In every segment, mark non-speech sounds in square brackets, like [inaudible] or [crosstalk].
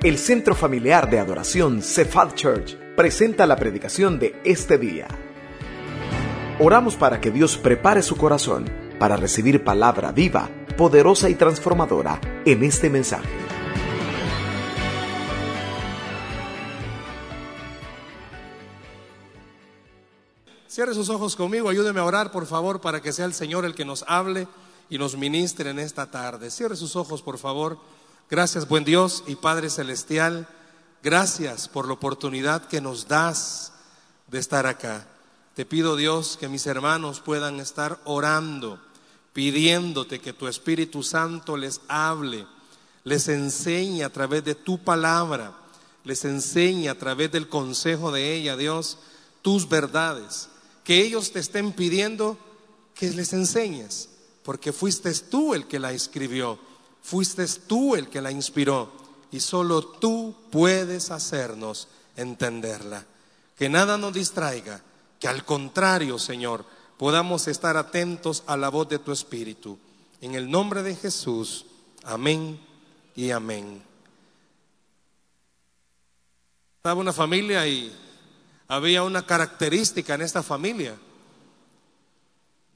El Centro Familiar de Adoración Cephal Church presenta la predicación de este día. Oramos para que Dios prepare su corazón para recibir palabra viva, poderosa y transformadora en este mensaje. Cierre sus ojos conmigo, ayúdeme a orar, por favor, para que sea el Señor el que nos hable y nos ministre en esta tarde. Cierre sus ojos, por favor. Gracias, buen Dios y Padre Celestial. Gracias por la oportunidad que nos das de estar acá. Te pido, Dios, que mis hermanos puedan estar orando, pidiéndote que tu Espíritu Santo les hable, les enseñe a través de tu palabra, les enseñe a través del consejo de ella, Dios, tus verdades. Que ellos te estén pidiendo que les enseñes, porque fuiste tú el que la escribió Fuiste tú el que la inspiró y solo tú puedes hacernos entenderla. Que nada nos distraiga, que al contrario, Señor, podamos estar atentos a la voz de tu Espíritu. En el nombre de Jesús, amén y amén. Estaba una familia y había una característica en esta familia.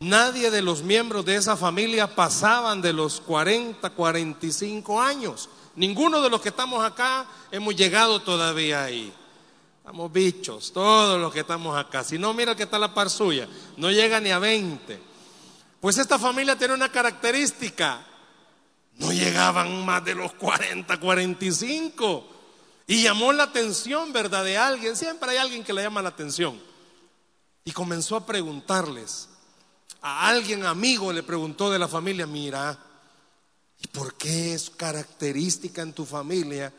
Nadie de los miembros de esa familia pasaban de los 40, 45 años. Ninguno de los que estamos acá hemos llegado todavía ahí. Estamos bichos, todos los que estamos acá. Si no, mira que está la par suya. No llega ni a 20. Pues esta familia tiene una característica. No llegaban más de los 40, 45. Y llamó la atención, ¿verdad? De alguien. Siempre hay alguien que le llama la atención. Y comenzó a preguntarles a alguien amigo le preguntó de la familia, mira, ¿y por qué es característica en tu familia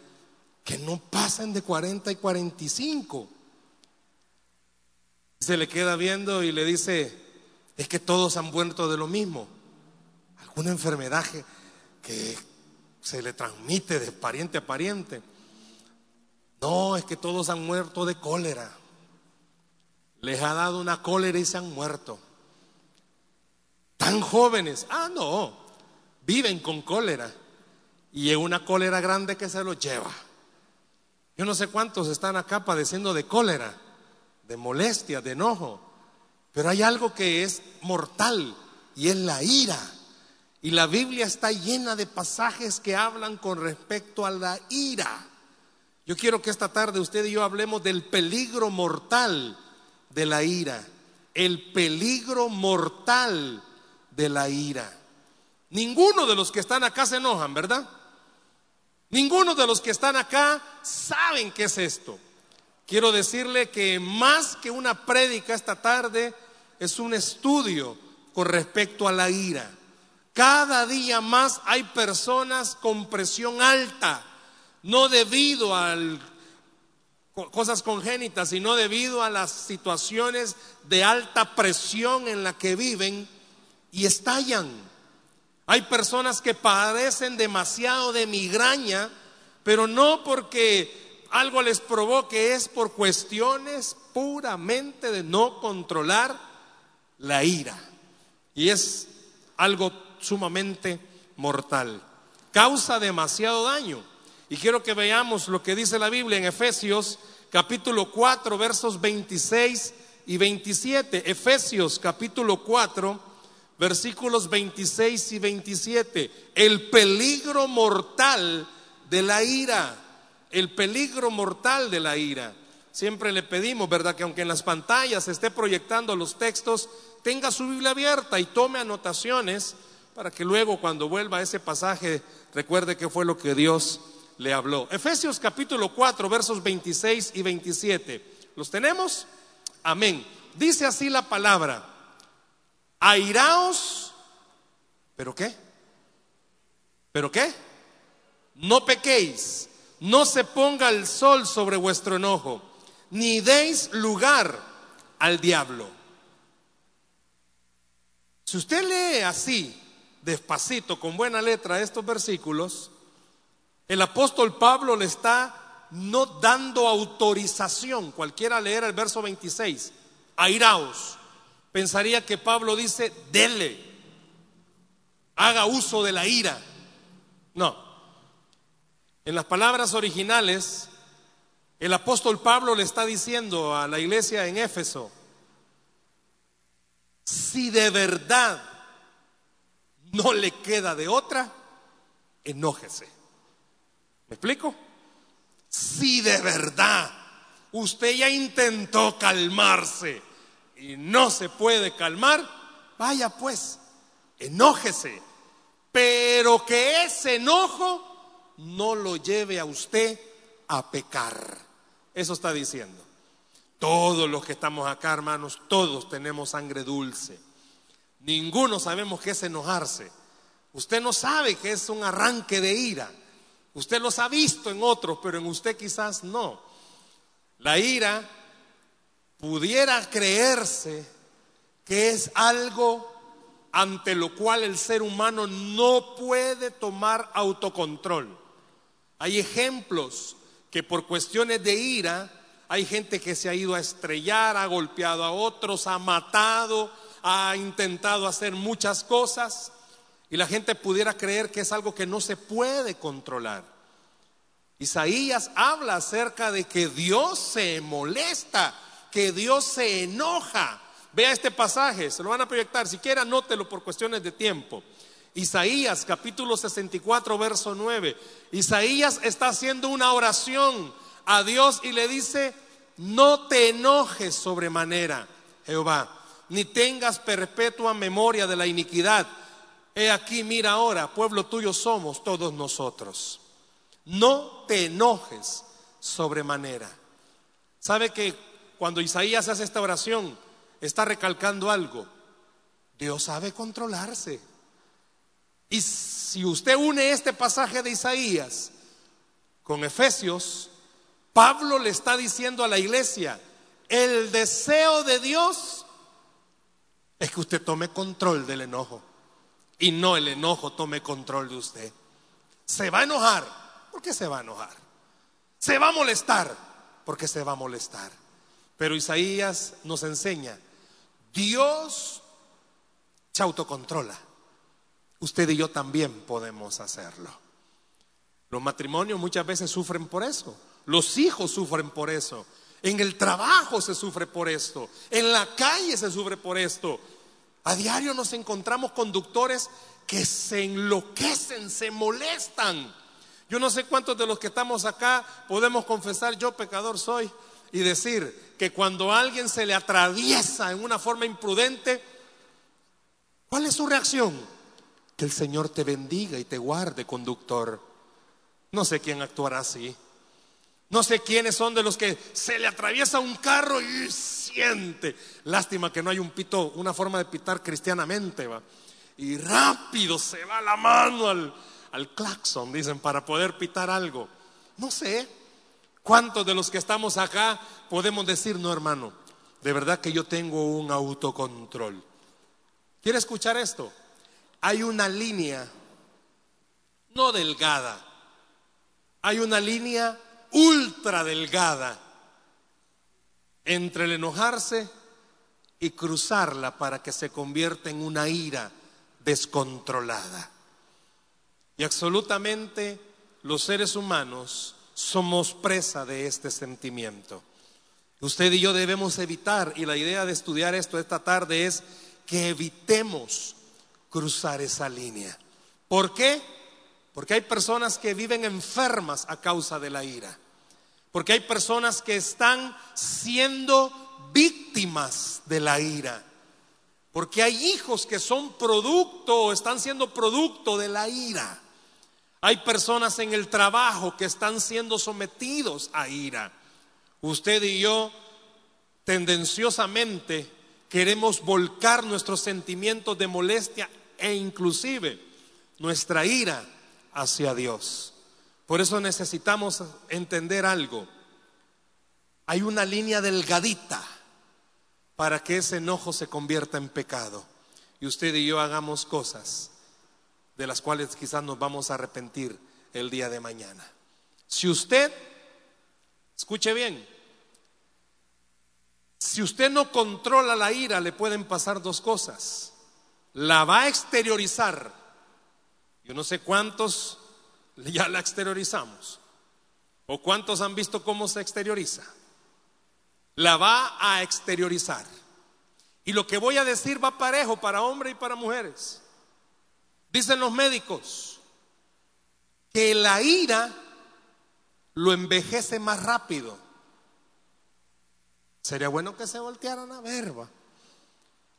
que no pasen de 40 y 45? Se le queda viendo y le dice, es que todos han muerto de lo mismo. Alguna enfermedad que se le transmite de pariente a pariente. No, es que todos han muerto de cólera. Les ha dado una cólera y se han muerto tan jóvenes. Ah, no, viven con cólera. Y en una cólera grande que se los lleva. Yo no sé cuántos están acá padeciendo de cólera, de molestia, de enojo. Pero hay algo que es mortal y es la ira. Y la Biblia está llena de pasajes que hablan con respecto a la ira. Yo quiero que esta tarde usted y yo hablemos del peligro mortal de la ira. El peligro mortal de la ira. Ninguno de los que están acá se enojan, ¿verdad? Ninguno de los que están acá saben qué es esto. Quiero decirle que más que una prédica esta tarde es un estudio con respecto a la ira. Cada día más hay personas con presión alta, no debido a cosas congénitas, sino debido a las situaciones de alta presión en la que viven y estallan. Hay personas que padecen demasiado de migraña, pero no porque algo les provoque, es por cuestiones puramente de no controlar la ira. Y es algo sumamente mortal. Causa demasiado daño. Y quiero que veamos lo que dice la Biblia en Efesios capítulo 4 versos 26 y 27. Efesios capítulo 4 versículos 26 y 27, el peligro mortal de la ira, el peligro mortal de la ira. Siempre le pedimos, ¿verdad? Que aunque en las pantallas esté proyectando los textos, tenga su Biblia abierta y tome anotaciones para que luego cuando vuelva a ese pasaje recuerde qué fue lo que Dios le habló. Efesios capítulo 4, versos 26 y 27. ¿Los tenemos? Amén. Dice así la palabra airaos, ¿pero qué? ¿Pero qué? No pequéis, no se ponga el sol sobre vuestro enojo, ni deis lugar al diablo. Si usted lee así, despacito, con buena letra estos versículos, el apóstol Pablo le está no dando autorización, cualquiera leer el verso 26, airaos pensaría que Pablo dice, dele, haga uso de la ira. No. En las palabras originales, el apóstol Pablo le está diciendo a la iglesia en Éfeso, si de verdad no le queda de otra, enójese. ¿Me explico? Si de verdad usted ya intentó calmarse y no se puede calmar, vaya pues, enójese. Pero que ese enojo no lo lleve a usted a pecar. Eso está diciendo. Todos los que estamos acá, hermanos, todos tenemos sangre dulce. Ninguno sabemos qué es enojarse. Usted no sabe que es un arranque de ira. Usted los ha visto en otros, pero en usted quizás no. La ira pudiera creerse que es algo ante lo cual el ser humano no puede tomar autocontrol. Hay ejemplos que por cuestiones de ira hay gente que se ha ido a estrellar, ha golpeado a otros, ha matado, ha intentado hacer muchas cosas y la gente pudiera creer que es algo que no se puede controlar. Isaías habla acerca de que Dios se molesta, que Dios se enoja. Vea este pasaje, se lo van a proyectar, si quiere anótelo por cuestiones de tiempo. Isaías capítulo 64, verso 9. Isaías está haciendo una oración a Dios y le dice, no te enojes sobremanera, Jehová, ni tengas perpetua memoria de la iniquidad He aquí, mira ahora, pueblo tuyo somos todos nosotros. No te enojes sobremanera. ¿Sabe que cuando Isaías hace esta oración, está recalcando algo? Dios sabe controlarse. Y si usted une este pasaje de Isaías con Efesios, Pablo le está diciendo a la iglesia, el deseo de Dios es que usted tome control del enojo y no el enojo tome control de usted. Se va a enojar, ¿por qué se va a enojar? Se va a molestar, porque se va a molestar. Pero Isaías nos enseña, Dios se autocontrola. Usted y yo también podemos hacerlo. Los matrimonios muchas veces sufren por eso. Los hijos sufren por eso. En el trabajo se sufre por esto. En la calle se sufre por esto. A diario nos encontramos conductores que se enloquecen, se molestan. Yo no sé cuántos de los que estamos acá podemos confesar, yo pecador soy, y decir que cuando alguien se le atraviesa en una forma imprudente, ¿cuál es su reacción? Que el Señor te bendiga y te guarde, conductor. No sé quién actuará así. No sé quiénes son de los que se le atraviesa un carro y siente. Lástima que no hay un pito, una forma de pitar cristianamente, va. Y rápido se va la mano al, al claxon, dicen, para poder pitar algo. No sé cuántos de los que estamos acá podemos decir, no, hermano, de verdad que yo tengo un autocontrol. ¿Quiere escuchar esto? Hay una línea, no delgada, hay una línea ultra delgada entre el enojarse y cruzarla para que se convierta en una ira descontrolada. Y absolutamente los seres humanos somos presa de este sentimiento. Usted y yo debemos evitar, y la idea de estudiar esto esta tarde es que evitemos cruzar esa línea. ¿Por qué? Porque hay personas que viven enfermas a causa de la ira. Porque hay personas que están siendo víctimas de la ira. Porque hay hijos que son producto o están siendo producto de la ira. Hay personas en el trabajo que están siendo sometidos a ira. Usted y yo tendenciosamente queremos volcar nuestros sentimientos de molestia e inclusive nuestra ira hacia Dios. Por eso necesitamos entender algo. Hay una línea delgadita para que ese enojo se convierta en pecado. Y usted y yo hagamos cosas de las cuales quizás nos vamos a arrepentir el día de mañana. Si usted, escuche bien, si usted no controla la ira, le pueden pasar dos cosas. La va a exteriorizar. Yo no sé cuántos [laughs] ya la exteriorizamos. ¿O cuántos han visto cómo se exterioriza? La va a exteriorizar. Y lo que voy a decir va parejo para hombres y para mujeres. Dicen los médicos que la ira lo envejece más rápido. Sería bueno que se voltearan a verba.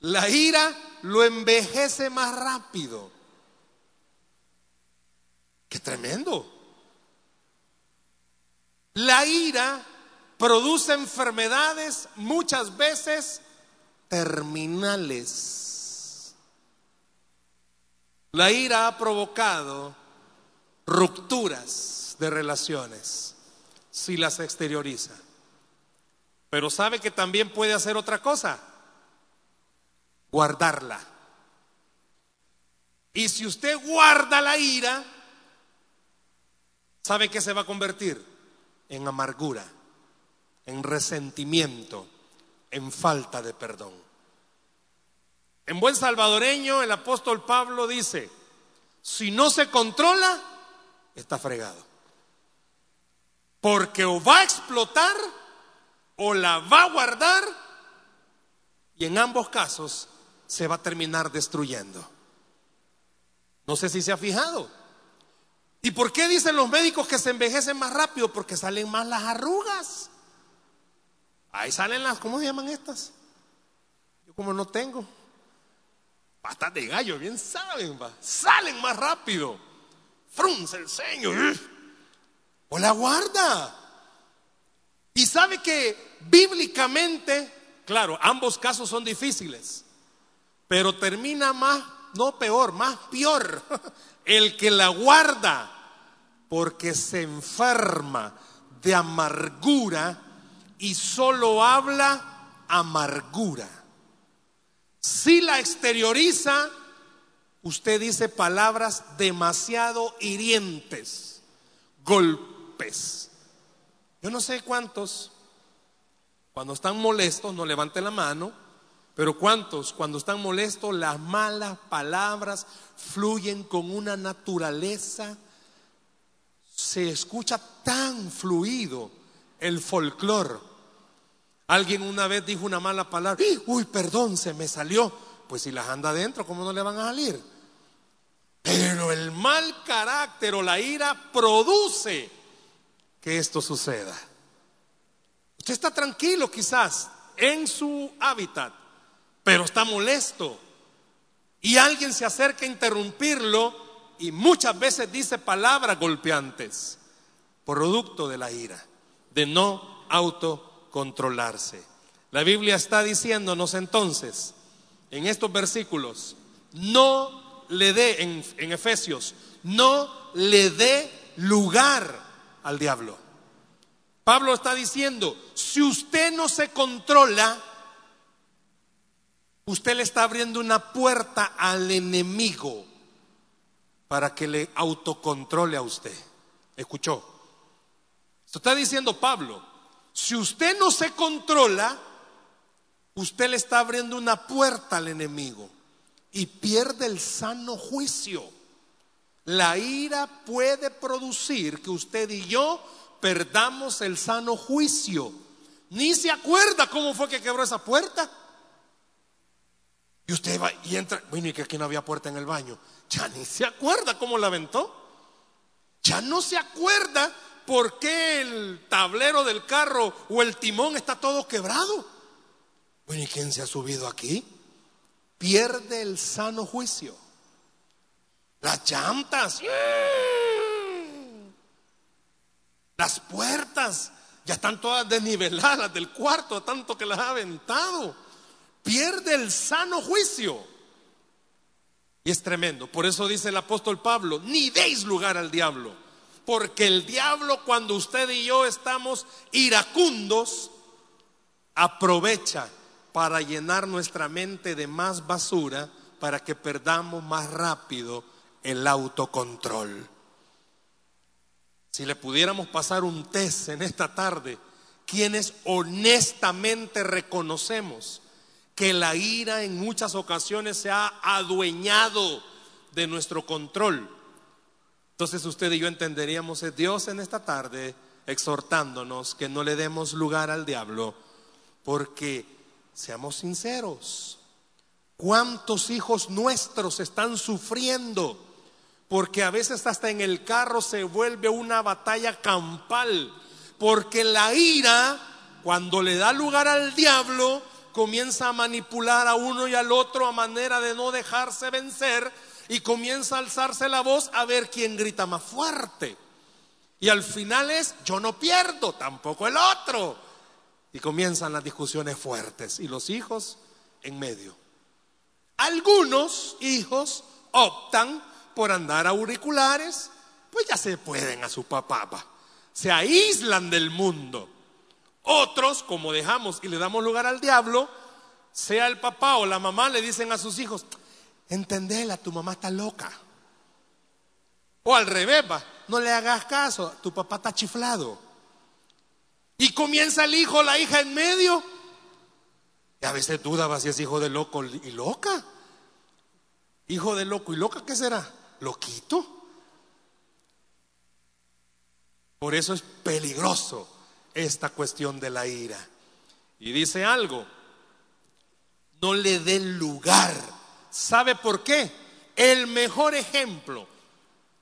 La ira lo envejece más rápido. Qué tremendo. La ira produce enfermedades muchas veces terminales. La ira ha provocado rupturas de relaciones si las exterioriza. Pero sabe que también puede hacer otra cosa, guardarla. Y si usted guarda la ira, ¿sabe qué se va a convertir? En amargura, en resentimiento, en falta de perdón. En buen salvadoreño, el apóstol Pablo dice, si no se controla, está fregado. Porque o va a explotar o la va a guardar y en ambos casos se va a terminar destruyendo. No sé si se ha fijado. ¿Y por qué dicen los médicos que se envejecen más rápido? Porque salen más las arrugas. Ahí salen las, ¿cómo se llaman estas? Yo como no tengo. Patas de gallo, bien saben. Salen más rápido. Frunce el ceño. O la guarda. Y sabe que bíblicamente, claro, ambos casos son difíciles, pero termina más, no peor, más peor, [laughs] el que la guarda, porque se enferma de amargura y solo habla amargura. Si la exterioriza, usted dice palabras demasiado hirientes, golpes. Yo no sé cuántos, cuando están molestos, no levanten la mano, pero cuántos, cuando están molestos, las malas palabras fluyen con una naturaleza, se escucha tan fluido el folclor. Alguien una vez dijo una mala palabra, uy, perdón, se me salió. Pues si las anda adentro, ¿cómo no le van a salir? Pero el mal carácter o la ira produce que esto suceda. Usted está tranquilo quizás en su hábitat, pero está molesto. Y alguien se acerca a interrumpirlo y muchas veces dice palabras golpeantes, producto de la ira de no autocontrolarse. La Biblia está diciéndonos entonces, en estos versículos, no le dé, en, en Efesios, no le dé lugar al diablo. Pablo está diciendo, si usted no se controla, usted le está abriendo una puerta al enemigo para que le autocontrole a usted. ¿Escuchó? está diciendo Pablo, si usted no se controla, usted le está abriendo una puerta al enemigo y pierde el sano juicio. La ira puede producir que usted y yo perdamos el sano juicio. Ni se acuerda cómo fue que quebró esa puerta. Y usted va y entra, bueno, y que aquí no había puerta en el baño. Ya ni se acuerda cómo la aventó. Ya no se acuerda ¿por qué el tablero del carro o el timón está todo quebrado? Bueno, ¿y quién se ha subido aquí? Pierde el sano juicio. Las llantas, las puertas, ya están todas desniveladas del cuarto, tanto que las ha aventado. Pierde el sano juicio. Y es tremendo. Por eso dice el apóstol Pablo, ni deis lugar al diablo. Porque el diablo cuando usted y yo estamos iracundos, aprovecha para llenar nuestra mente de más basura para que perdamos más rápido el autocontrol. Si le pudiéramos pasar un test en esta tarde, quienes honestamente reconocemos que la ira en muchas ocasiones se ha adueñado de nuestro control Entonces usted y yo entenderíamos a Dios en esta tarde exhortándonos que no le demos lugar al diablo, porque seamos sinceros, ¿cuántos hijos nuestros están sufriendo? Porque a veces hasta en el carro se vuelve una batalla campal, porque la ira, cuando le da lugar al diablo, comienza a manipular a uno y al otro a manera de no dejarse vencer y comienza a alzarse la voz a ver quién grita más fuerte. Y al final es, yo no pierdo, tampoco el otro. Y comienzan las discusiones fuertes y los hijos en medio. Algunos hijos optan por andar auriculares, pues ya se pueden a su papá, se aíslan del mundo. Otros, como dejamos y le damos lugar al diablo, sea el papá o la mamá, le dicen a sus hijos, entendela, tu mamá está loca. O al revés, no le hagas caso, tu papá está chiflado. Y comienza el hijo, la hija en medio. Y a veces duda si es hijo de loco y loca. Hijo de loco y loca, ¿qué será? Loquito. Por eso es peligroso esta cuestión de la ira. Y dice algo, no le dé lugar. ¿Sabe por qué? El mejor ejemplo,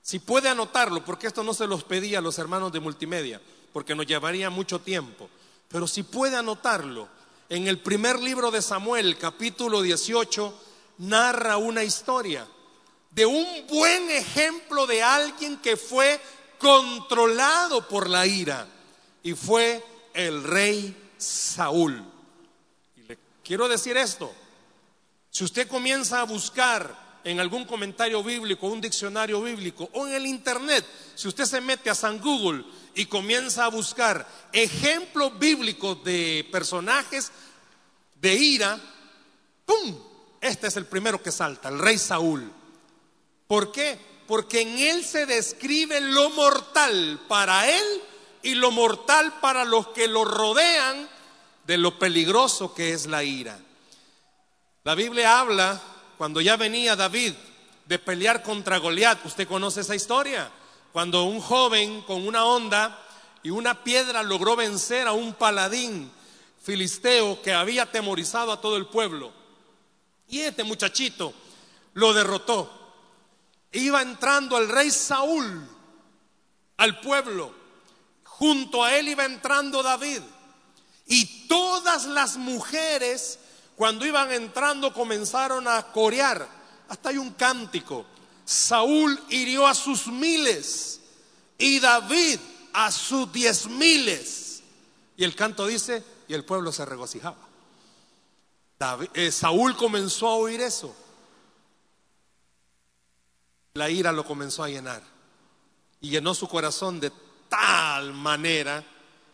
si puede anotarlo, porque esto no se los pedí a los hermanos de multimedia, porque nos llevaría mucho tiempo, pero si puede anotarlo, en el primer libro de Samuel, capítulo 18, narra una historia de un buen ejemplo de alguien que fue controlado por la ira y fue el rey Saúl. Y le quiero decir esto, si usted comienza a buscar en algún comentario bíblico, un diccionario bíblico o en el internet, si usted se mete a San Google y comienza a buscar ejemplos bíblicos de personajes de ira, ¡pum! Este es el primero que salta, el rey Saúl. ¿Por qué? Porque en él se describe lo mortal para él y lo mortal para los que lo rodean de lo peligroso que es la ira. La Biblia habla, cuando ya venía David de pelear contra Goliat, usted conoce esa historia, cuando un joven con una onda y una piedra logró vencer a un paladín filisteo que había atemorizado a todo el pueblo. Y este muchachito lo derrotó. Iba entrando el rey Saúl al pueblo Junto a él iba entrando David. Y todas las mujeres, cuando iban entrando, comenzaron a corear. Hasta hay un cántico. Saúl hirió a sus miles y David a sus diez miles. Y el canto dice, y el pueblo se regocijaba. Eh, Saúl comenzó a oír eso. La ira lo comenzó a llenar y llenó su corazón de tal manera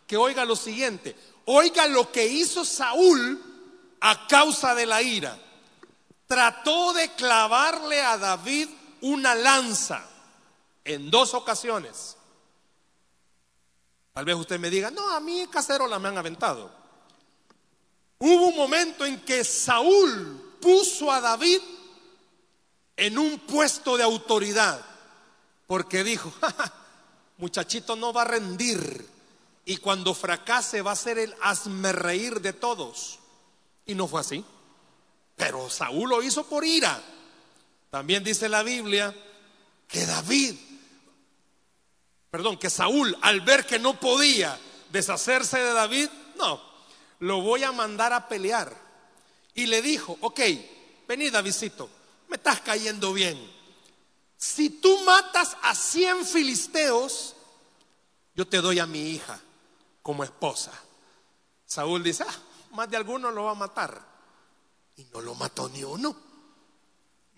que oiga lo siguiente, oiga lo que hizo Saúl a causa de la ira. Trató de clavarle a David una lanza en dos ocasiones. Tal vez usted me diga, no, a mí cacerola me han aventado. Hubo un momento en que Saúl puso a David en un puesto de autoridad, porque dijo, muchachito no va a rendir y cuando fracase va a ser el hazme reír de todos. Y no fue así. Pero Saúl lo hizo por ira. También dice la Biblia que David, perdón, que Saúl al ver que no podía deshacerse de David, no, lo voy a mandar a pelear. Y le dijo, ok, vení Davidcito, me estás cayendo bien si tú matas a cien filisteos, yo te doy a mi hija como esposa. Saúl dice, ah, más de alguno lo va a matar. Y no lo mató ni uno.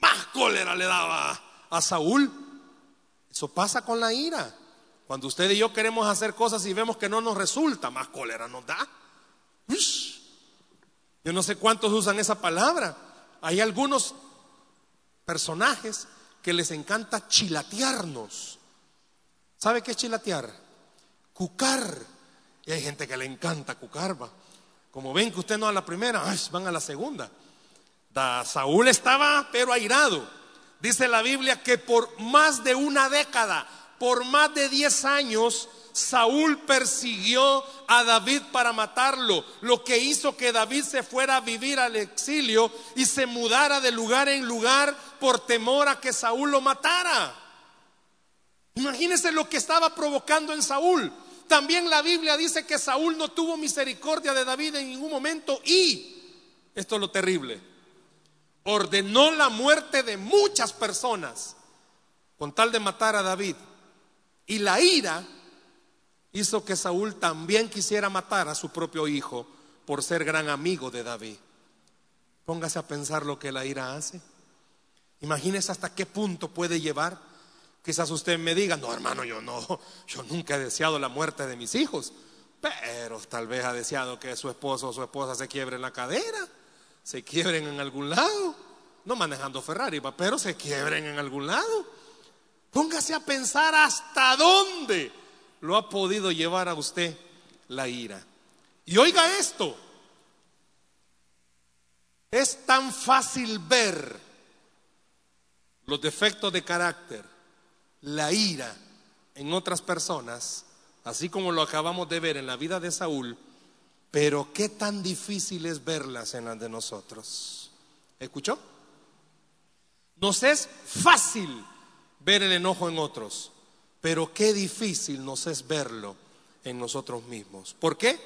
Más cólera le daba a Saúl. Eso pasa con la ira. Cuando usted y yo queremos hacer cosas y vemos que no nos resulta, más cólera nos da. Yo no sé cuántos usan esa palabra. Hay algunos personajes que les encanta chilatearnos. ¿Sabe qué es chilatear? Cucar. Y hay gente que le encanta cucar. Como ven que usted no a la primera, van a la segunda. Da, Saúl estaba pero airado. Dice la Biblia que por más de una década, por más de 10 años, Saúl persiguió a David para matarlo, lo que hizo que David se fuera a vivir al exilio y se mudara de lugar en lugar por temor a que Saúl lo matara. Imagínense lo que estaba provocando en Saúl. También la Biblia dice que Saúl no tuvo misericordia de David en ningún momento y, esto es lo terrible, ordenó la muerte de muchas personas con tal de matar a David. Y la ira hizo que Saúl también quisiera matar a su propio hijo por ser gran amigo de David. Póngase a pensar lo que la ira hace. Imagínese hasta qué punto puede llevar. Quizás usted me diga, no hermano, yo no, [laughs] yo nunca he deseado la muerte de mis hijos, pero tal vez ha deseado que su esposo o su esposa se quiebre en la cadera, se quiebren en algún lado, no manejando Ferrari, pero se quiebren en algún lado. Póngase a pensar hasta dónde lo ha podido llevar a usted la ira. Y oiga esto, es tan fácil ver los defectos de carácter, la ira en otras personas, así como lo acabamos de ver en la vida de Saúl, pero qué tan difícil es verlas en las de nosotros. ¿Escuchó? Nos es fácil ver el enojo en otros, pero qué difícil nos es verlo en nosotros mismos. ¿Por qué?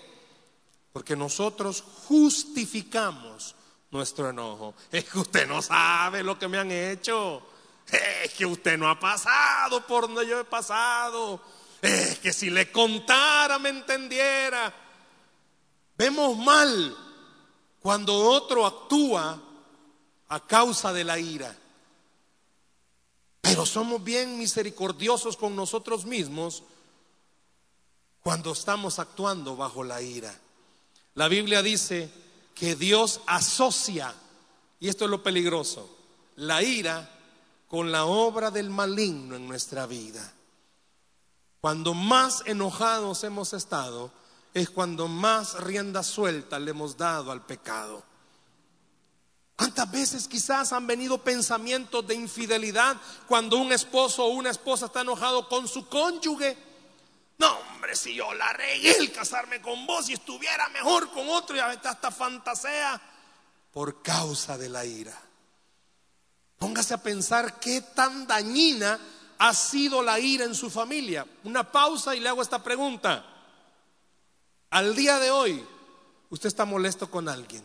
Porque nosotros justificamos nuestro enojo. [laughs] Es que usted no sabe lo que me han hecho. Es que usted no ha pasado por donde yo he pasado. Es que si le contara me entendiera. Vemos mal cuando otro actúa a causa de la ira. Pero somos bien misericordiosos con nosotros mismos cuando estamos actuando bajo la ira. La Biblia dice que Dios asocia, y esto es lo peligroso, la ira con la obra del maligno en nuestra vida. Cuando más enojados hemos estado, es cuando más rienda suelta le hemos dado al pecado. ¿Cuántas veces quizás han venido pensamientos de infidelidad cuando un esposo o una esposa está enojado con su cónyuge? No, hombre, si yo la regué el casarme con vos y estuviera mejor con otro y hasta fantasea por causa de la ira. Póngase a pensar qué tan dañina ha sido la ira en su familia. Una pausa y le hago esta pregunta. Al día de hoy, ¿usted está molesto con alguien?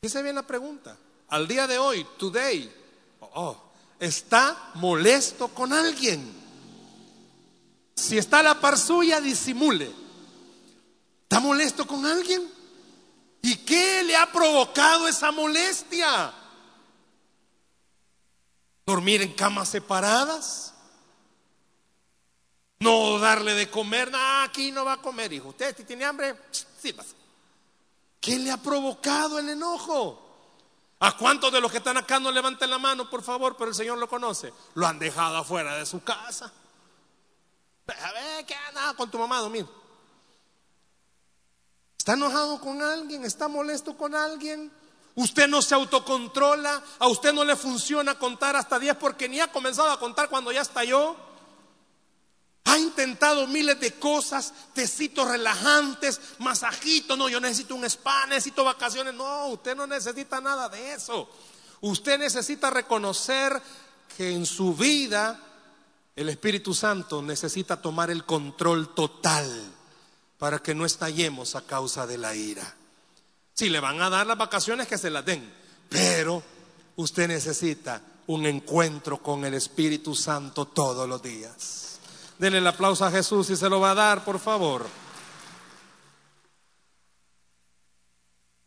Fíjese bien la pregunta. Al día de hoy, today, oh, está molesto con alguien. Si está a la par suya, disimule. ¿Está molesto con alguien? ¿Y qué le ha provocado esa molestia? ¿Dormir en camas separadas? ¿No darle de comer? No, aquí no va a comer, hijo. Usted si tiene hambre, sírvase. ¿Qué le ha provocado el enojo? ¿A cuántos de los que están acá no levanten la mano, por favor? Pero el Señor lo conoce. Lo han dejado afuera de su casa. A ver, ¿qué nada con tu mamá, Domingo? ¿Está enojado con alguien? ¿Está molesto con alguien? Usted no se autocontrola, a usted no le funciona contar hasta 10 porque ni ha comenzado a contar cuando ya estalló. Ha intentado miles de cosas, tecitos relajantes, masajitos. No, yo necesito un spa, necesito vacaciones. No, usted no necesita nada de eso. Usted necesita reconocer que en su vida el Espíritu Santo necesita tomar el control total para que no estallemos a causa de la ira. Si le van a dar las vacaciones, que se las den, pero usted necesita un encuentro con el Espíritu Santo todos los días. Denle el aplauso a Jesús y se lo va a dar, por favor.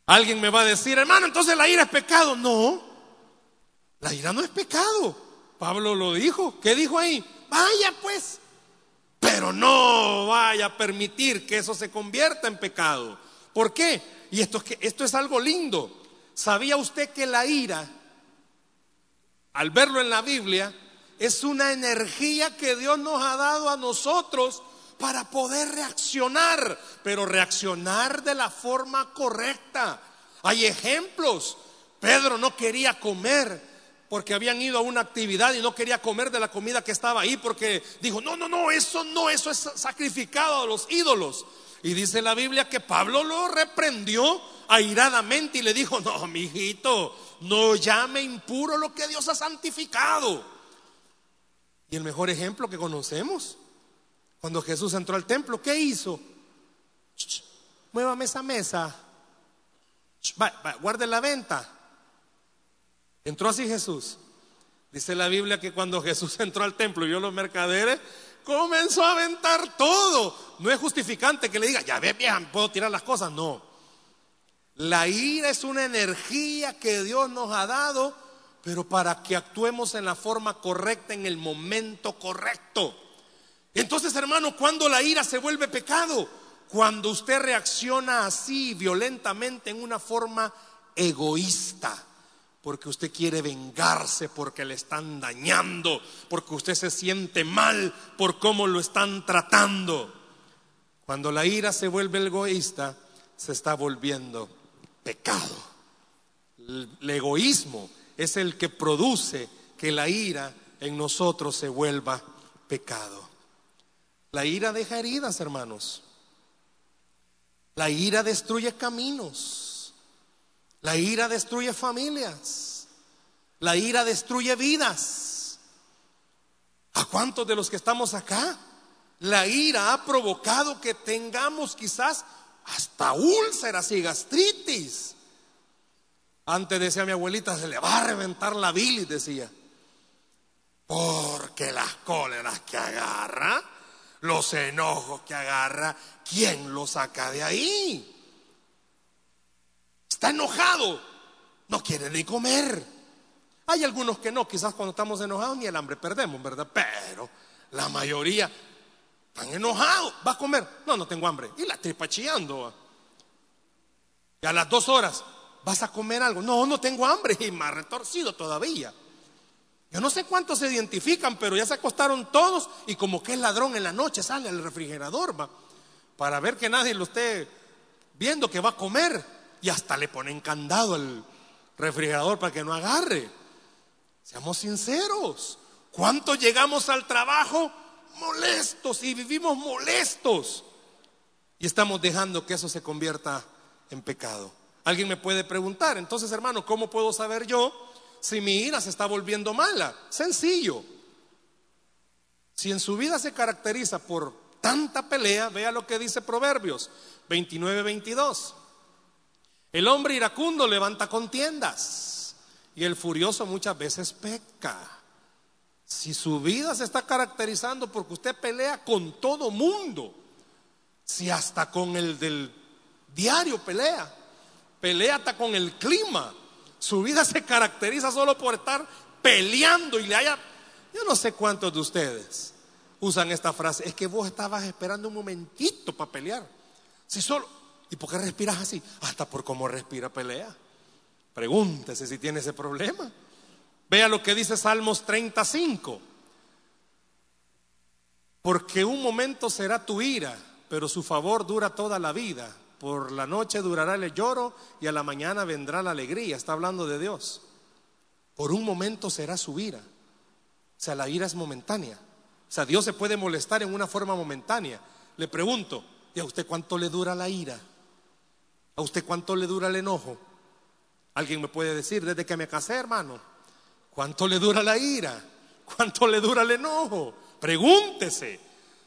Alguien me va a decir, hermano, entonces la ira es pecado. No, la ira no es pecado. Pablo lo dijo. ¿Qué dijo ahí? Vaya pues, pero no vaya a permitir que eso se convierta en pecado. ¿Por qué? Y esto es, que, esto es algo lindo. ¿Sabía usted que la ira, al verlo en la Biblia, es una energía que Dios nos ha dado a nosotros para poder reaccionar, pero reaccionar de la forma correcta. Hay ejemplos Pedro no quería comer porque habían ido a una actividad y no quería comer de la comida que estaba ahí porque dijo, no, no, no, eso no, eso es sacrificado a los ídolos. Y dice la Biblia que Pablo lo reprendió airadamente y le dijo, no, mi hijito, no llame impuro lo que Dios ha santificado. Y el mejor ejemplo que conocemos, cuando Jesús entró al templo, ¿qué hizo? muévame esa mesa. guarde la venta. Entró así Jesús. Dice la Biblia que cuando Jesús [laughs] entró al templo y vio los mercaderes, comenzó a aventar todo. No es justificante que le diga, ya ve vieja, puedo tirar las cosas. No. La ira es una energía que Dios nos ha dado, pero para que actuemos en la forma correcta, en el momento correcto. Entonces, hermano, cuando la ira se vuelve pecado, cuando usted reacciona así violentamente en una forma egoísta porque usted quiere vengarse, porque le están dañando, porque usted se siente mal por cómo lo están tratando. Cuando la ira se vuelve egoísta, se está volviendo pecado. El egoísmo es el que produce que la ira en nosotros se vuelva pecado. La ira deja heridas, hermanos. La ira destruye caminos. La ira destruye familias. La ira destruye vidas. ¿A cuántos de los que estamos acá? La ira ha provocado que tengamos quizás hasta úlceras y gastritis. Antes decía mi abuelita, se le va a reventar la bilis, decía. Porque las cóleras que agarra, los enojos que agarra, ¿quién lo saca de ahí? Está enojado. No quiere ni comer. Hay algunos que no, quizás cuando estamos enojados ni el hambre perdemos, ¿verdad? Pero la mayoría están enojados. ¿Va a comer? No, no tengo hambre. Y la tripa chillando. Y a las dos horas, ¿vas a comer algo? No, no tengo hambre. Y más retorcido todavía. Yo no sé cuántos se identifican, pero ya se acostaron todos y como que el ladrón en la noche sale al refrigerador, va, para ver que nadie lo esté viendo que va a comer y hasta le ponen candado al refrigerador para que no agarre. Seamos sinceros. ¿Cuánto llegamos al trabajo molestos y vivimos molestos? Y estamos dejando que eso se convierta en pecado. Alguien me puede preguntar, entonces hermano, ¿cómo puedo saber yo si mi ira se está volviendo mala? Sencillo. Si en su vida se caracteriza por tanta pelea, vea lo que dice Proverbios 29, 22. El hombre iracundo levanta contiendas y el furioso muchas veces peca. Si su vida se está caracterizando porque usted pelea con todo mundo, si hasta con el del diario pelea, pelea hasta con el clima, su vida se caracteriza solo por estar peleando y le haya, yo no sé cuántos de ustedes usan esta frase, es que vos estabas esperando un momentito para pelear. Si solo, ¿Y por qué respiras así? Hasta por cómo respira pelea. Pregúntese si tiene ese problema. Vea lo que dice Salmos 35. Porque un momento será tu ira, pero su favor dura toda la vida. Por la noche durará el lloro y a la mañana vendrá la alegría. Está hablando de Dios. Por un momento será su ira. O sea, la ira es momentánea. O sea, Dios se puede molestar en una forma momentánea. Le pregunto, ¿y a usted cuánto le dura la ira? ¿A usted cuánto le dura el enojo? Alguien me puede decir, desde que me casé, hermano, ¿cuánto le dura la ira? ¿Cuánto le dura el enojo? Pregúntese.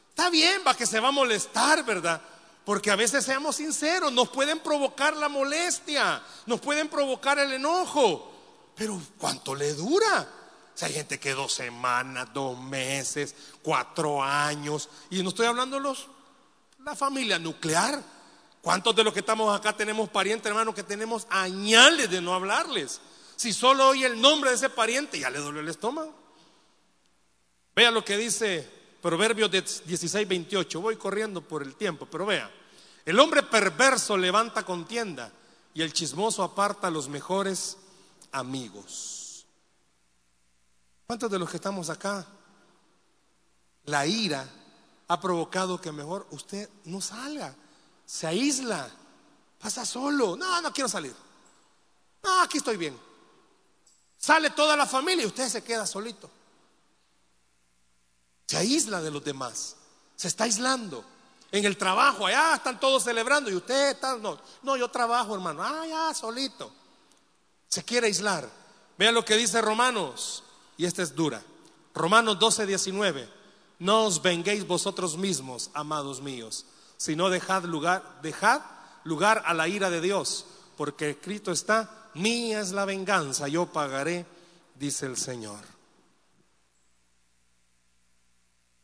Está bien, va que se va a molestar, ¿verdad? Porque a veces seamos sinceros, nos pueden provocar la molestia, nos pueden provocar el enojo. Pero ¿cuánto le dura? Si hay gente que dos semanas, dos meses, cuatro años, y no estoy hablando los, la familia nuclear, ¿Cuántos de los que estamos acá tenemos parientes, hermanos, que tenemos añales de no hablarles? Si solo oye el nombre de ese pariente, ya le duele el estómago. Vea lo que dice Proverbios 16, 28. Voy corriendo por el tiempo, pero vea. El hombre perverso levanta contienda y el chismoso aparta a los mejores amigos. ¿Cuántos de los que estamos acá? La ira ha provocado que mejor usted no salga se aísla, pasa solo. No, no quiero salir. Ah, aquí estoy bien. Sale toda la familia y usted se queda solito. Se aísla de los demás. Se está aislando. En el trabajo, allá están todos celebrando y usted está, no, no, yo trabajo, hermano. Ah, ya, solito. Se quiere aislar. Vea lo que dice Romanos, y esta es dura. Romanos 12, 19. No os venguéis vosotros mismos, amados míos, sino dejad lugar, dejad lugar a la ira de Dios, porque escrito está, mía es la venganza, yo pagaré, dice el Señor.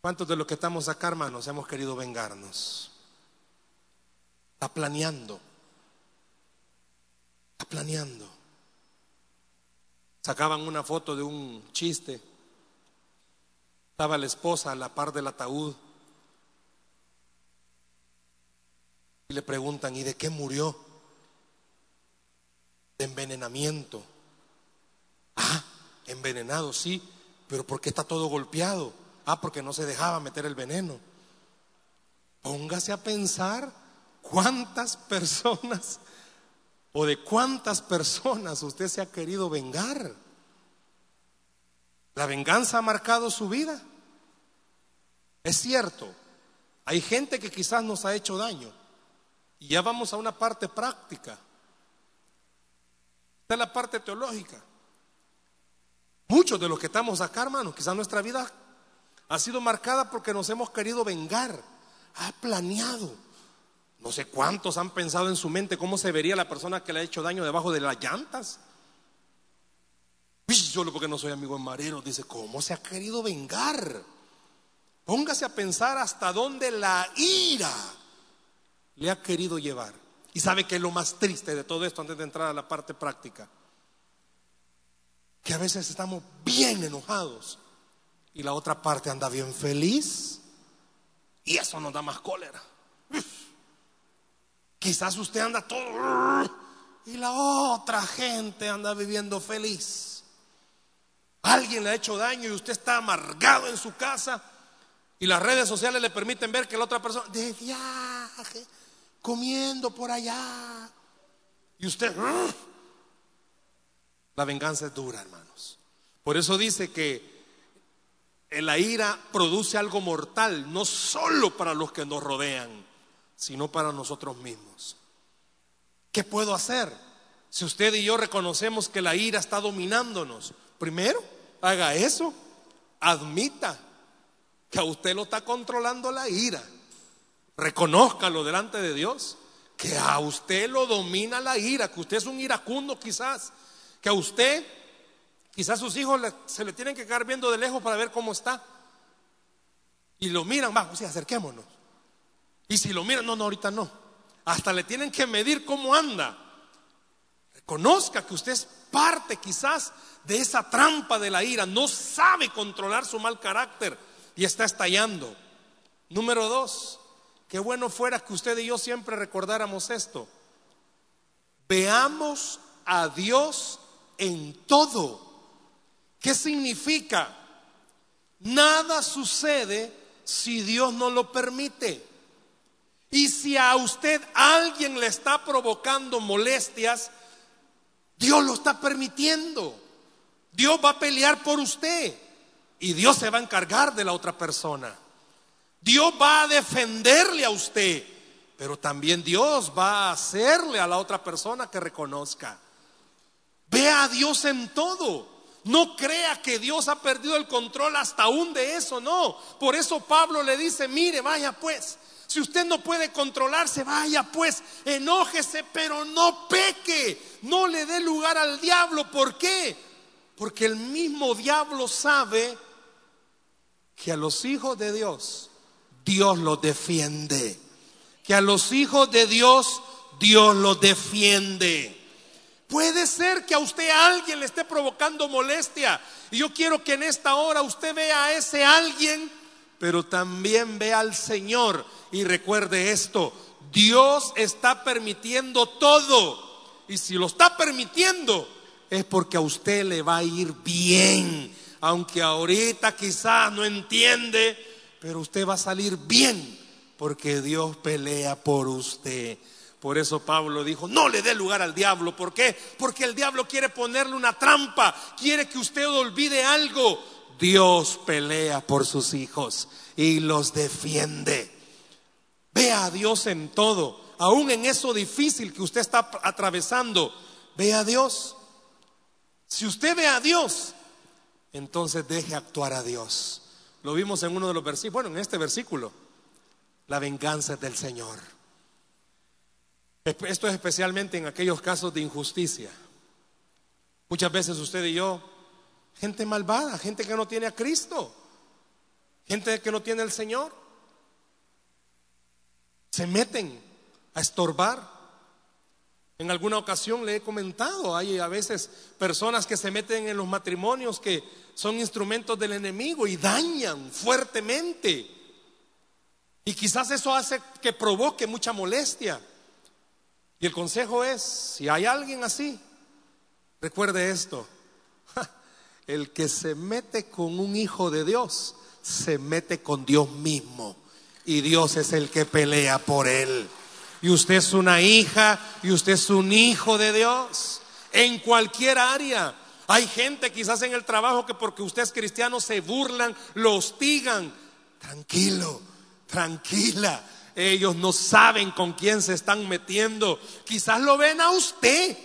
¿Cuántos de los que estamos acá, hermanos, hemos querido vengarnos? Está planeando. Está planeando. Sacaban una foto de un chiste. Estaba la esposa a la par del ataúd. Y le preguntan, ¿y de qué murió? De envenenamiento. Ah, envenenado, sí, pero ¿por qué está todo golpeado? Ah, porque no se dejaba meter el veneno. Póngase a pensar cuántas personas o de cuántas personas usted se ha querido vengar. La venganza ha marcado su vida. Es cierto, hay gente que quizás nos ha hecho daño. Y ya vamos a una parte práctica. Esta es la parte teológica. Muchos de los que estamos acá, hermanos, quizás nuestra vida ha sido marcada porque nos hemos querido vengar. Ha planeado. No sé cuántos han pensado en su mente cómo se vería la persona que le ha hecho daño debajo de las llantas. solo porque no soy amigo de marero, dice, ¿cómo se ha querido vengar? Póngase a pensar hasta dónde la ira le ha querido llevar. Y sabe que es lo más triste de todo esto antes de entrar a la parte práctica. Que a veces estamos bien enojados y la otra parte anda bien feliz y eso nos da más cólera. Quizás usted anda todo y la otra gente anda viviendo feliz. Alguien le ha hecho daño y usted está amargado en su casa y las redes sociales le permiten ver que la otra persona de viaje, comiendo por allá. Y usted, la venganza es dura, hermanos. Por eso dice que la ira produce algo mortal, no solo para los que nos rodean, sino para nosotros mismos. ¿Qué puedo hacer? Si usted y yo reconocemos que la ira está dominándonos, primero, haga eso, admita que a usted lo está controlando la ira. Reconózcalo delante de Dios, que a usted lo domina la ira, que usted es un iracundo quizás, que a usted Quizás sus hijos se le tienen que quedar viendo de lejos para ver cómo está. Y lo miran, vamos, sí, acerquémonos. Y si lo miran, no, no, ahorita no. Hasta le tienen que medir cómo anda. Reconozca que usted es parte quizás de esa trampa de la ira. No sabe controlar su mal carácter y está estallando. Número dos, qué bueno fuera que usted y yo siempre recordáramos esto. Veamos a Dios en todo. ¿Qué significa? Nada sucede si Dios no lo permite. Y si a usted alguien le está provocando molestias, Dios lo está permitiendo. Dios va a pelear por usted y Dios se va a encargar de la otra persona. Dios va a defenderle a usted, pero también Dios va a hacerle a la otra persona que reconozca. Vea a Dios en todo. No crea que Dios ha perdido el control hasta aún de eso, no. Por eso Pablo le dice, mire, vaya pues. Si usted no puede controlarse, vaya pues, enójese, pero no peque. No le dé lugar al diablo. ¿Por qué? Porque el mismo diablo sabe que a los hijos de Dios, Dios los defiende. Que a los hijos de Dios, Dios los defiende. Puede ser que a usted alguien le esté provocando molestia. Y yo quiero que en esta hora usted vea a ese alguien, pero también vea al Señor. Y recuerde esto, Dios está permitiendo todo. Y si lo está permitiendo, es porque a usted le va a ir bien. Aunque ahorita quizás no entiende, pero usted va a salir bien porque Dios pelea por usted. Por eso Pablo dijo, no le dé lugar al diablo. ¿Por qué? Porque el diablo quiere ponerle una trampa, quiere que usted olvide algo. Dios pelea por sus hijos y los defiende. Vea a Dios en todo, aún en eso difícil que usted está atravesando. Ve a Dios. Si usted ve a Dios, entonces deje actuar a Dios. Lo vimos en uno de los versículos, bueno, en este versículo. La venganza es del Señor. Esto es especialmente en aquellos casos de injusticia. Muchas veces usted y yo, gente malvada, gente que no tiene a Cristo, gente que no tiene al Señor, se meten a estorbar. En alguna ocasión le he comentado, hay a veces personas que se meten en los matrimonios que son instrumentos del enemigo y dañan fuertemente. Y quizás eso hace que provoque mucha molestia. Y el consejo es, si hay alguien así, recuerde esto, el que se mete con un hijo de Dios, se mete con Dios mismo. Y Dios es el que pelea por él. Y usted es una hija y usted es un hijo de Dios. En cualquier área. Hay gente quizás en el trabajo que porque usted es cristiano se burlan, lo hostigan. Tranquilo, tranquila. Ellos no saben con quién se están metiendo. Quizás lo ven a usted,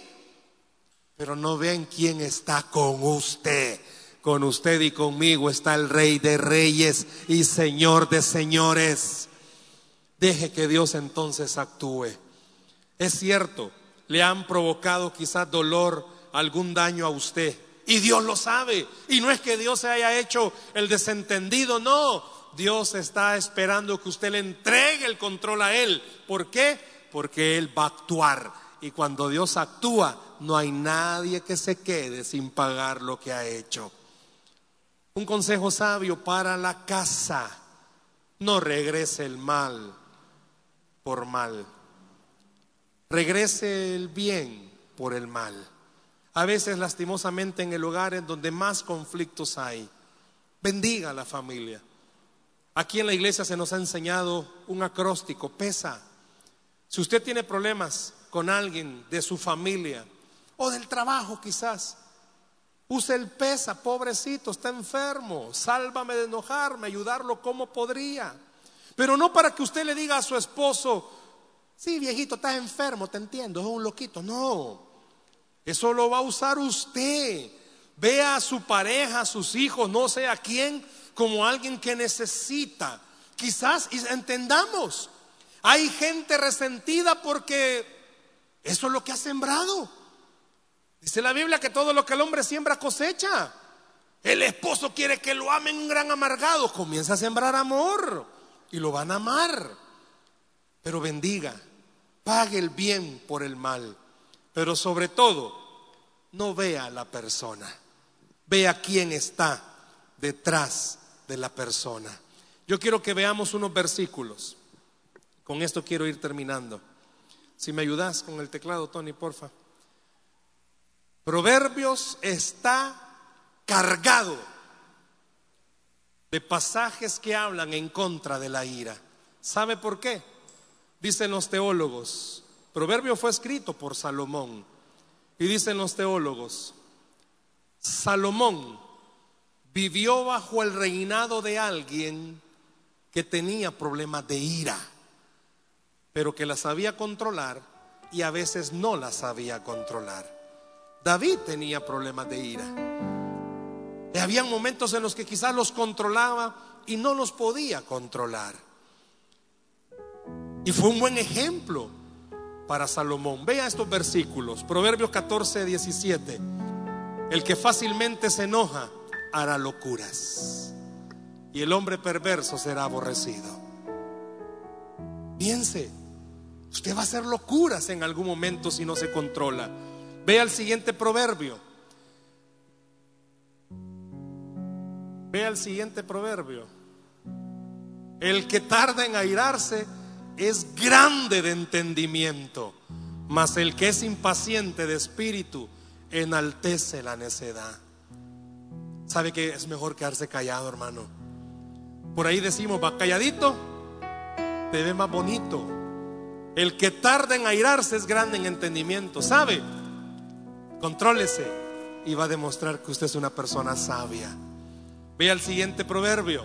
pero no ven quién está con usted. Con usted y conmigo está el Rey de Reyes y Señor de Señores. Deje que Dios entonces actúe. Es cierto, le han provocado quizás dolor, algún daño a usted. Y Dios lo sabe. Y no es que Dios se haya hecho el desentendido, no. Dios está esperando que usted le entregue el control a Él. ¿Por qué? Porque Él va a actuar. Y cuando Dios actúa, no hay nadie que se quede sin pagar lo que ha hecho. Un consejo sabio para la casa. No regrese el mal por mal. Regrese el bien por el mal. A veces lastimosamente en el hogar en donde más conflictos hay. Bendiga a la familia. Aquí en la iglesia se nos ha enseñado un acróstico, pesa. Si usted tiene problemas con alguien de su familia o del trabajo quizás, use el pesa, pobrecito, está enfermo, sálvame de enojarme, ayudarlo como podría. Pero no para que usted le diga a su esposo, sí, viejito, estás enfermo, te entiendo, es un loquito. No, eso lo va a usar usted. Vea a su pareja, a sus hijos, no sé a quién, como alguien que necesita. Quizás entendamos, hay gente resentida porque eso es lo que ha sembrado. Dice la Biblia que todo lo que el hombre siembra cosecha. El esposo quiere que lo amen un gran amargado. Comienza a sembrar amor y lo van a amar. Pero bendiga, pague el bien por el mal. Pero sobre todo, no vea a la persona. Vea quién está detrás de la persona. Yo quiero que veamos unos versículos. Con esto quiero ir terminando. Si me ayudas con el teclado, Tony, porfa. Proverbios está cargado de pasajes que hablan en contra de la ira. ¿Sabe por qué? Dicen los teólogos. Proverbio fue escrito por Salomón. Y dicen los teólogos, Salomón vivió bajo el reinado de alguien que tenía problemas de ira, pero que la sabía controlar y a veces no la sabía controlar. David tenía problemas de ira. Y había momentos en los que quizás los controlaba y no los podía controlar. Y fue un buen ejemplo para Salomón. Vea estos versículos, Proverbios 14, 17. El que fácilmente se enoja hará locuras y el hombre perverso será aborrecido. Piense, usted va a hacer locuras en algún momento si no se controla. Vea el siguiente proverbio. Vea el siguiente proverbio. El que tarda en airarse es grande de entendimiento, mas el que es impaciente de espíritu enaltece la necedad. ¿Sabe que es mejor quedarse callado, hermano? Por ahí decimos, va calladito, te ve más bonito. El que tarda en airarse es grande en entendimiento. ¿Sabe? Contrólese y va a demostrar que usted es una persona sabia. Vea el siguiente proverbio.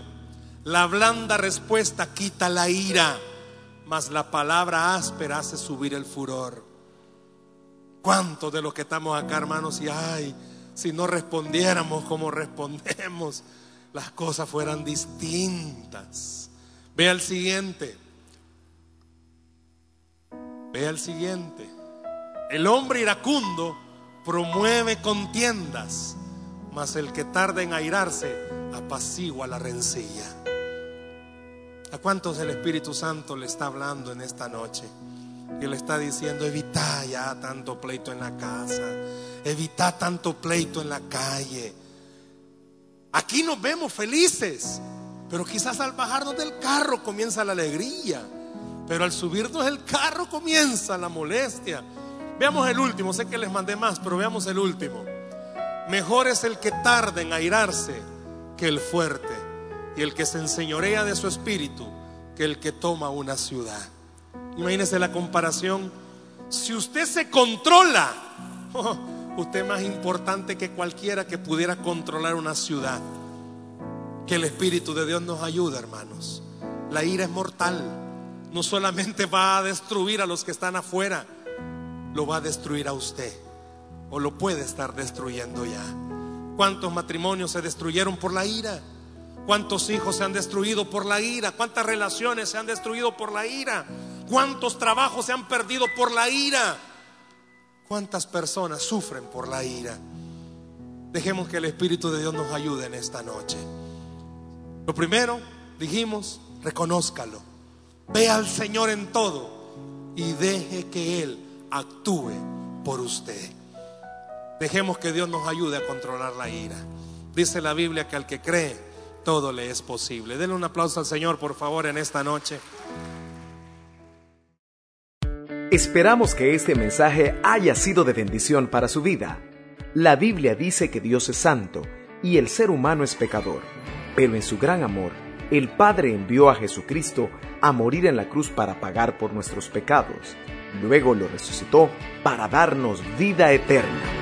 La blanda respuesta quita la ira, mas la palabra áspera hace subir el furor. ¿Cuántos de los que estamos acá, hermanos, y ay, si no respondiéramos como respondemos, las cosas fueran distintas? Vea el siguiente. Vea el siguiente. El hombre iracundo promueve contiendas, mas el que tarda en airarse apacigua la rencilla. ¿A cuántos el Espíritu Santo le está hablando en esta noche? Y le está diciendo, evita ya tanto pleito en la casa, evita tanto pleito en la calle. Aquí nos vemos felices, pero quizás al bajarnos del carro comienza la alegría, pero al subirnos del carro comienza la molestia. Veamos el último, sé que les mandé más, pero veamos el último. Mejor es el que tarda en airarse que el fuerte, y el que se enseñorea de su espíritu que el que toma una ciudad. Imagínese la comparación. Si usted se controla, [laughs] oh, usted es más importante que cualquiera que pudiera controlar una ciudad. Que el Espíritu de Dios nos ayude, hermanos. La ira es mortal. No solamente va a destruir a los que están afuera, lo va a destruir a usted. O lo puede estar destruyendo ya. ¿Cuántos matrimonios se destruyeron por la ira? ¿Cuántos hijos se han destruido por la ira? ¿Cuántas relaciones se han destruido por la ira? ¿Cuántos trabajos se han perdido por la ira? ¿Cuántas personas sufren por la ira? Dejemos que el Espíritu de Dios nos ayude en esta noche. Lo primero, dijimos, reconózcalo. Ve al Señor en todo y deje que Él actúe por usted. Dejemos que Dios nos ayude a controlar la ira. Dice la Biblia que al que cree, todo le es posible. Denle un aplauso al Señor, por favor, en esta noche. Esperamos que este mensaje haya sido de bendición para su vida. La Biblia dice que Dios es santo y el ser humano es pecador, pero en su gran amor, el Padre envió a Jesucristo a morir en la cruz para pagar por nuestros pecados. Luego lo resucitó para darnos vida eterna.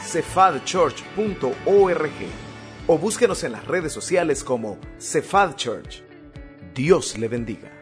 cefadchurch.org o búsquenos en las redes sociales como Cephal Church. Dios le bendiga.